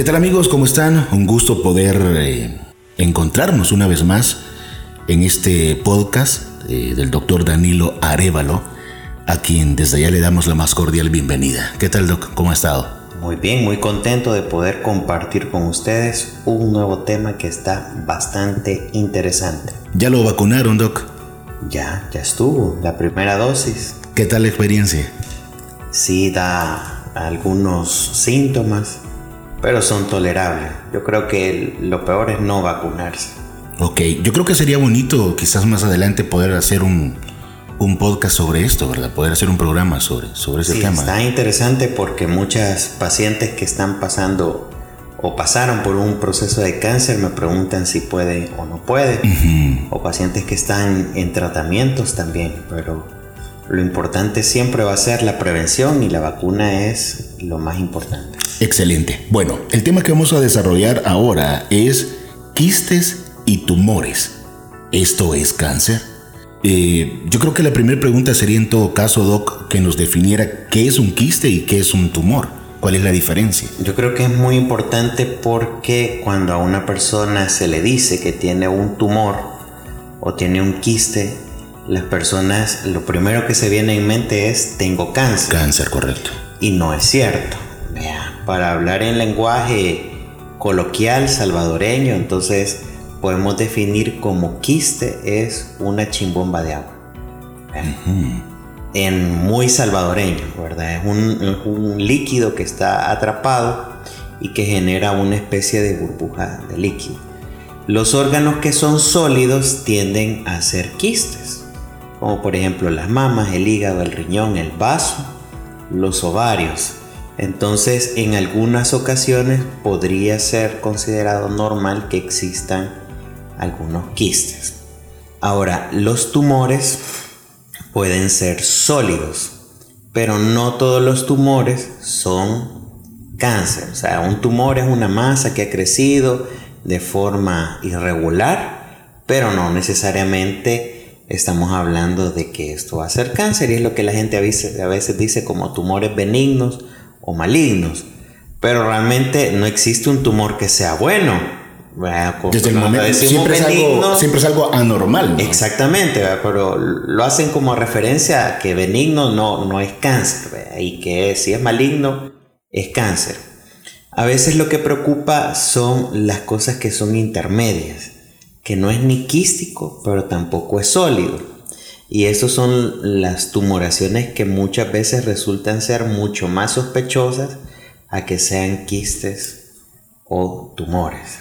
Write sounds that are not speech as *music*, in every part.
¿Qué tal amigos? ¿Cómo están? Un gusto poder eh, encontrarnos una vez más en este podcast eh, del doctor Danilo Arevalo, a quien desde allá le damos la más cordial bienvenida. ¿Qué tal, Doc? ¿Cómo ha estado? Muy bien, muy contento de poder compartir con ustedes un nuevo tema que está bastante interesante. ¿Ya lo vacunaron, Doc? Ya, ya estuvo, la primera dosis. ¿Qué tal la experiencia? Sí, da algunos síntomas, pero son tolerables. Yo creo que lo peor es no vacunarse. Ok, yo creo que sería bonito quizás más adelante poder hacer un, un podcast sobre esto, ¿verdad? Poder hacer un programa sobre, sobre ese sí, tema. Está interesante porque muchas pacientes que están pasando o pasaron por un proceso de cáncer me preguntan si pueden o no pueden. O pacientes que están en tratamientos también, pero lo importante siempre va a ser la prevención y la vacuna es lo más importante. Excelente. Bueno, el tema que vamos a desarrollar ahora es quistes y tumores. ¿Esto es cáncer? Eh, yo creo que la primera pregunta sería en todo caso, Doc, que nos definiera qué es un quiste y qué es un tumor. ¿Cuál es la diferencia? Yo creo que es muy importante porque cuando a una persona se le dice que tiene un tumor o tiene un quiste, las personas lo primero que se viene en mente es tengo cáncer. Cáncer, correcto. Y no es cierto. Para hablar en lenguaje coloquial salvadoreño, entonces podemos definir como quiste es una chimbomba de agua. En muy salvadoreño, ¿verdad? Es un, es un, líquido que está atrapado y que genera una especie de burbuja de líquido. Los órganos que son sólidos tienden a ser quistes, como por ejemplo las mamas, el hígado, el riñón, el vaso, los ovarios. Entonces, en algunas ocasiones podría ser considerado normal que existan algunos quistes. Ahora, los tumores pueden ser sólidos, pero no todos los tumores son cáncer. O sea, un tumor es una masa que ha crecido de forma irregular, pero no necesariamente estamos hablando de que esto va a ser cáncer y es lo que la gente a veces, dice como tumores benignos o malignos. Pero realmente no existe un tumor que sea bueno. Desde el momento siempre es, algo, siempre es algo anormal. ¿no? Exactamente, pero lo hacen como referencia a que benigno no, no es cáncer y que si es maligno es cáncer. A veces lo que preocupa son las cosas que son intermedias, que no es ni quístico, pero tampoco es sólido. Y esas son las tumoraciones que muchas veces resultan ser mucho más sospechosas a que sean quistes o tumores.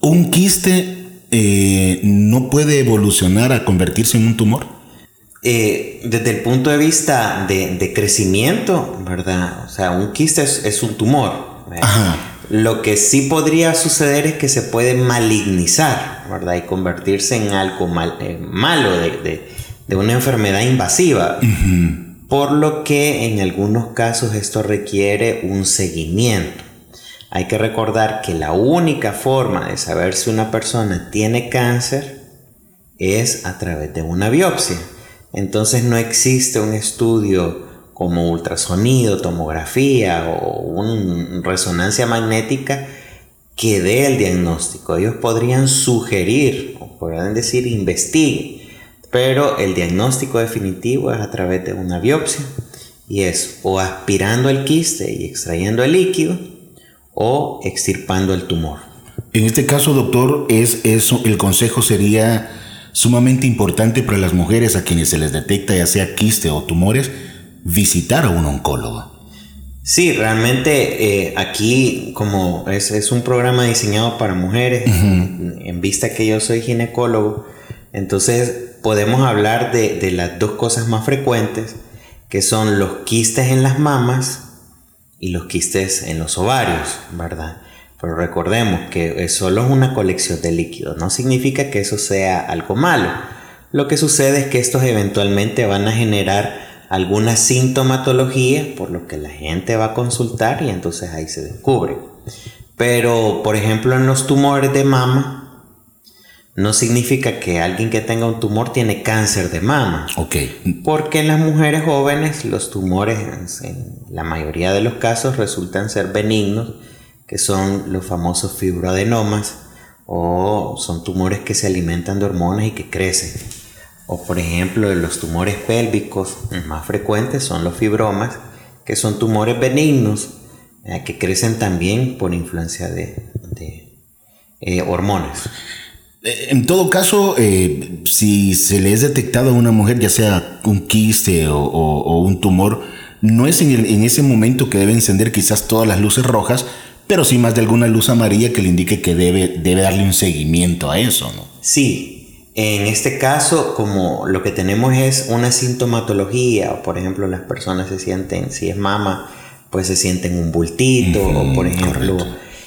¿Un quiste eh, no puede evolucionar a convertirse en un tumor? Eh, desde el punto de vista de, crecimiento, ¿verdad? O sea, un quiste es, un tumor. Lo que sí podría suceder es que se puede malignizar, ¿verdad? Y convertirse en algo eh, malo, de, una enfermedad invasiva. Por lo que en algunos casos esto requiere un seguimiento. Hay que recordar que la única forma de saber si una persona tiene cáncer es a través de una biopsia. Entonces no existe un estudio como ultrasonido, tomografía o una resonancia magnética que dé el diagnóstico. Ellos podrían sugerir o podrían decir investiguen, pero el diagnóstico definitivo es a través de una biopsia y es o aspirando el quiste y extrayendo el líquido o extirpando el tumor. En este caso, doctor, es eso, el consejo sería sumamente importante para las mujeres a quienes se les detecta ya sea quiste o tumores, visitar a un oncólogo. Sí, realmente eh, aquí como es, un programa diseñado para mujeres, en vista que yo soy ginecólogo, entonces podemos hablar de, de las dos cosas más frecuentes, que son los quistes en las mamas y los quistes en los ovarios, ¿verdad? Pero recordemos que solo es una colección de líquidos, no significa que eso sea algo malo. Lo que sucede es que estos eventualmente van a generar alguna sintomatología por lo que la gente va a consultar y entonces ahí se descubre. Pero, por ejemplo, en los tumores de mama, no significa que alguien que tenga un tumor tiene cáncer de mama. Ok. Porque en las mujeres jóvenes los tumores en la mayoría de los casos resultan ser benignos, que son los famosos fibroadenomas o son tumores que se alimentan de hormonas y que crecen. O por ejemplo, los tumores pélvicos más frecuentes son los fibromas, que son tumores benignos eh, que crecen también por influencia de, eh, hormonas. Eh, en todo caso, si se le es detectado a una mujer, ya sea un quiste o, un tumor, no es en, ese momento que debe encender quizás todas las luces rojas, pero sí más de alguna luz amarilla que le indique que debe, debe darle un seguimiento a eso, ¿no? Sí, en este caso, como lo que tenemos es una sintomatología, o por ejemplo las personas se sienten, si es mama, pues se sienten un bultito, o por ejemplo,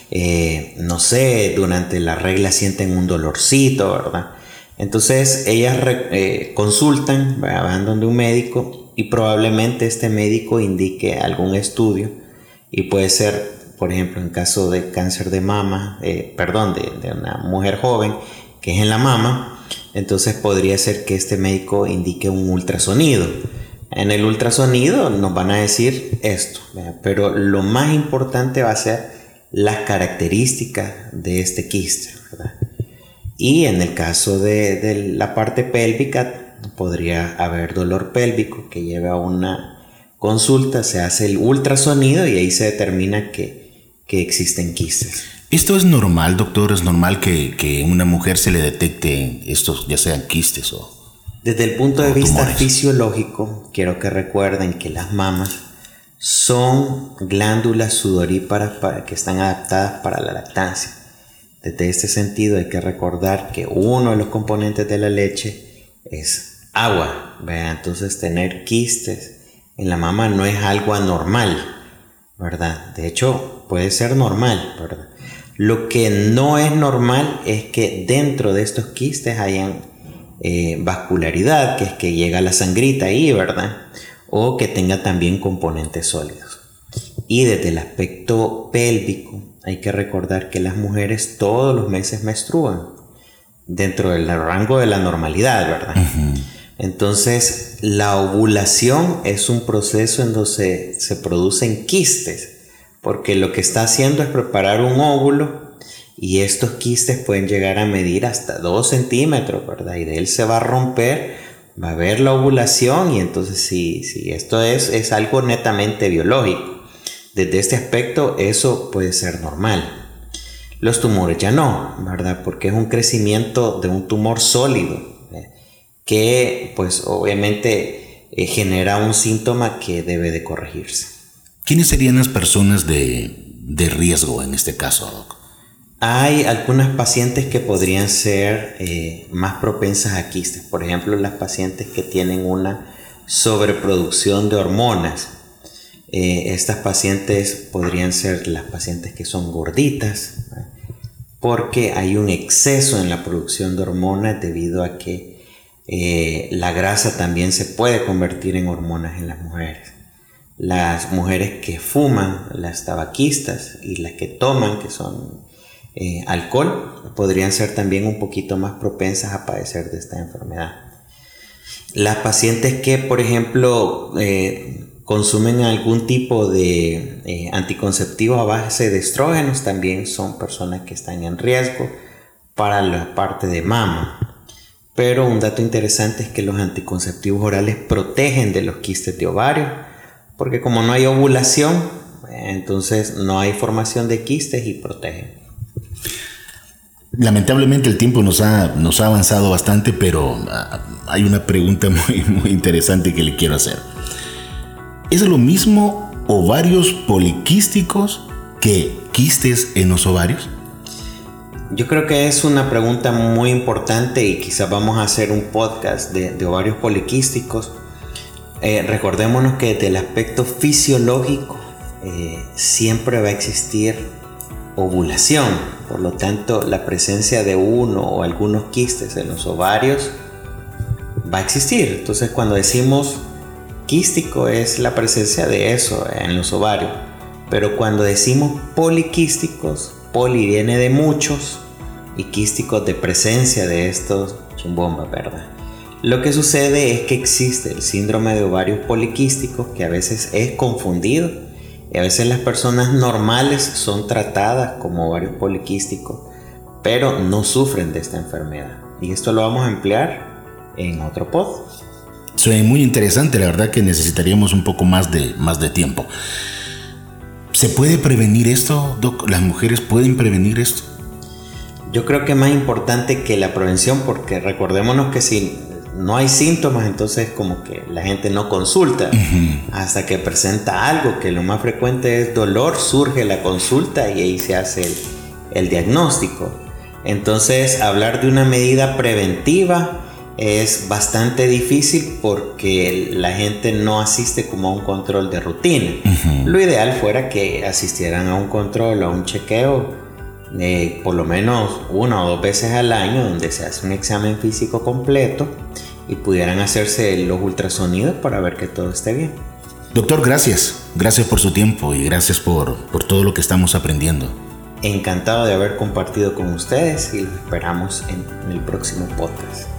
eh, no sé, durante la regla sienten un dolorcito, ¿verdad? Entonces ellas eh, consultan, van donde un médico y probablemente este médico indique algún estudio y puede ser, por ejemplo, en caso de cáncer de mama, eh, perdón, de, de una mujer joven que es en la mama, entonces podría ser que este médico indique un ultrasonido. En el ultrasonido nos van a decir esto, pero lo más importante va a ser las características de este quiste. Y en el caso de, la parte pélvica, podría haber dolor pélvico que lleva a una consulta, se hace el ultrasonido y ahí se determina que, que existen quistes. ¿Esto es normal, doctor? ¿Es normal que, que una mujer se le detecte estos, ya sean quistes o... Desde el punto de vista fisiológico, quiero que recuerden que las mamas son glándulas sudoríparas para, que están adaptadas para la lactancia. Desde este sentido hay que recordar que uno de los componentes de la leche es agua. Entonces tener quistes en la mama no es algo anormal, ¿verdad? De hecho, puede ser normal, ¿verdad? Lo que no es normal es que dentro de estos quistes hayan eh, vascularidad, que es que llega la sangrita ahí, ¿verdad? O que tenga también componentes sólidos. Y desde el aspecto pélvico, hay que recordar que las mujeres todos los meses menstruan dentro del rango de la normalidad, ¿verdad? Entonces, la ovulación es un proceso en donde se producen quistes porque lo que está haciendo es preparar un óvulo y estos quistes pueden llegar a medir hasta 2 centímetros, ¿verdad? Y de él se va a romper, va a haber la ovulación y entonces sí, sí, esto es, es algo netamente biológico. Desde este aspecto eso puede ser normal. Los tumores ya no, ¿verdad? Porque es un crecimiento de un tumor sólido ¿eh? que pues obviamente eh, genera un síntoma que debe de corregirse. ¿Quiénes serían las personas de, riesgo en este caso, Doc? Hay algunas pacientes que podrían ser eh, más propensas a quistes. Por ejemplo, las pacientes que tienen una sobreproducción de hormonas. Eh, estas pacientes podrían ser las pacientes que son gorditas, porque hay un exceso en la producción de hormonas debido a que eh, la grasa también se puede convertir en hormonas en las mujeres las mujeres que fuman, las tabaquistas y las que toman, que son eh, alcohol, podrían ser también un poquito más propensas a padecer de esta enfermedad. Las pacientes que, por ejemplo, eh, consumen algún tipo de eh, anticonceptivo a base de estrógenos también son personas que están en riesgo para la parte de mama. Pero un dato interesante es que los anticonceptivos orales protegen de los quistes de ovario porque como no hay ovulación, entonces no hay formación de quistes y protege. Lamentablemente el tiempo nos ha, nos ha avanzado bastante, pero ah, hay una pregunta *laughs* muy, muy interesante que le quiero hacer. ¿Es lo mismo ovarios poliquísticos que quistes en los ovarios? Yo creo que es una pregunta muy importante y quizás vamos a hacer un podcast de, de ovarios poliquísticos eh, recordémonos que desde el aspecto fisiológico eh, siempre va a existir ovulación, por lo tanto la presencia de uno o algunos quistes en los ovarios va a existir. Entonces cuando decimos quístico es la presencia de eso en los ovarios, pero cuando decimos poliquísticos, poli viene de muchos y quísticos de presencia de estos chumbombas, ¿verdad? Lo que sucede es que existe el síndrome de ovarios poliquísticos que a veces es confundido Y a veces las personas normales son tratadas como ovario poliquístico, pero no sufren de esta enfermedad. Y esto lo vamos a emplear en otro pod. Suena muy interesante, la verdad que necesitaríamos un poco más de, más de tiempo. ¿Se puede prevenir esto, Doc? ¿Las mujeres pueden prevenir esto? Yo creo que es más importante que la prevención, porque recordémonos que si no hay síntomas, entonces como que la gente no consulta hasta que presenta algo, que lo más frecuente es dolor, surge la consulta y ahí se hace el, el diagnóstico. Entonces hablar de una medida preventiva es bastante difícil porque la gente no asiste como a un control de rutina. Lo ideal fuera que asistieran a un control, a un chequeo, eh, por lo menos una o dos veces al año, donde se hace un examen físico completo y pudieran hacerse los ultrasonidos para ver que todo esté bien. Doctor, gracias. Gracias por su tiempo y gracias por, por todo lo que estamos aprendiendo. Encantado de haber compartido con ustedes y los esperamos en el próximo podcast.